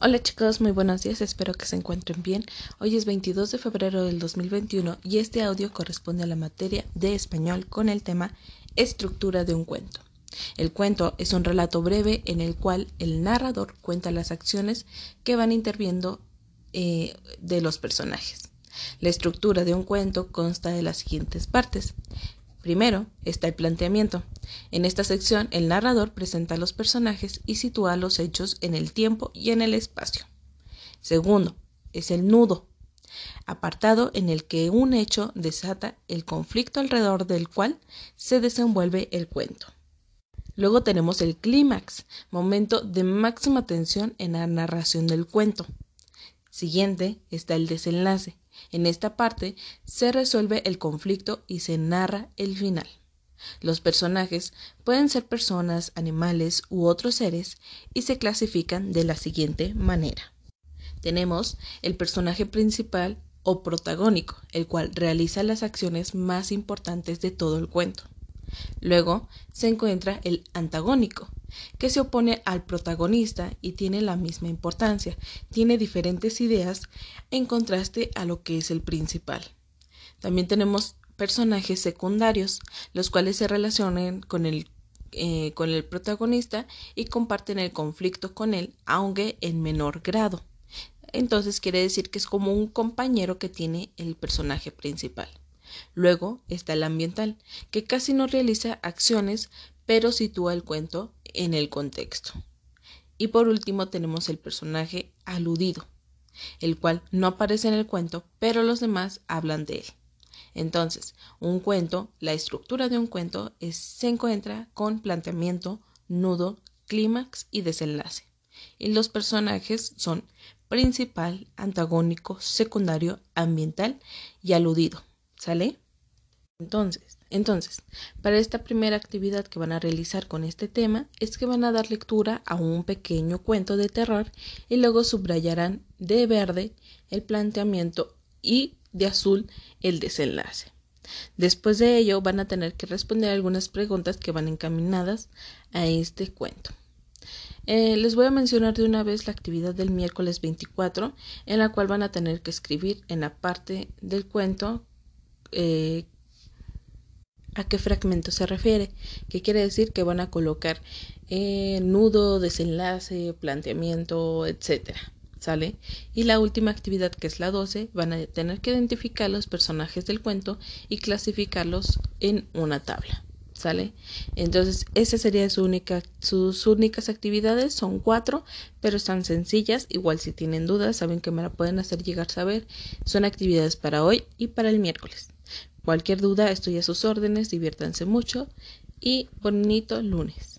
Hola chicos, muy buenos días, espero que se encuentren bien. Hoy es 22 de febrero del 2021 y este audio corresponde a la materia de español con el tema estructura de un cuento. El cuento es un relato breve en el cual el narrador cuenta las acciones que van interviendo eh, de los personajes. La estructura de un cuento consta de las siguientes partes. Primero está el planteamiento. En esta sección el narrador presenta a los personajes y sitúa los hechos en el tiempo y en el espacio. Segundo es el nudo, apartado en el que un hecho desata el conflicto alrededor del cual se desenvuelve el cuento. Luego tenemos el clímax, momento de máxima tensión en la narración del cuento. Siguiente está el desenlace. En esta parte se resuelve el conflicto y se narra el final. Los personajes pueden ser personas, animales u otros seres y se clasifican de la siguiente manera. Tenemos el personaje principal o protagónico, el cual realiza las acciones más importantes de todo el cuento. Luego se encuentra el antagónico, que se opone al protagonista y tiene la misma importancia, tiene diferentes ideas en contraste a lo que es el principal. También tenemos personajes secundarios, los cuales se relacionan con el, eh, con el protagonista y comparten el conflicto con él, aunque en menor grado. Entonces quiere decir que es como un compañero que tiene el personaje principal. Luego está el ambiental, que casi no realiza acciones, pero sitúa el cuento en el contexto. Y por último tenemos el personaje aludido, el cual no aparece en el cuento, pero los demás hablan de él. Entonces, un cuento, la estructura de un cuento se encuentra con planteamiento, nudo, clímax y desenlace. Y los personajes son principal, antagónico, secundario, ambiental y aludido. ¿Sale? Entonces, entonces, para esta primera actividad que van a realizar con este tema es que van a dar lectura a un pequeño cuento de terror y luego subrayarán de verde el planteamiento y de azul el desenlace. Después de ello van a tener que responder algunas preguntas que van encaminadas a este cuento. Eh, les voy a mencionar de una vez la actividad del miércoles 24 en la cual van a tener que escribir en la parte del cuento eh, a qué fragmento se refiere, que quiere decir que van a colocar eh, nudo, desenlace, planteamiento, etcétera. ¿Sale? Y la última actividad, que es la 12, van a tener que identificar los personajes del cuento y clasificarlos en una tabla. Entonces, esa sería su única, sus únicas actividades, son cuatro, pero están sencillas. Igual si tienen dudas, saben que me la pueden hacer llegar a saber. Son actividades para hoy y para el miércoles. Cualquier duda estoy a sus órdenes, diviértanse mucho y bonito lunes.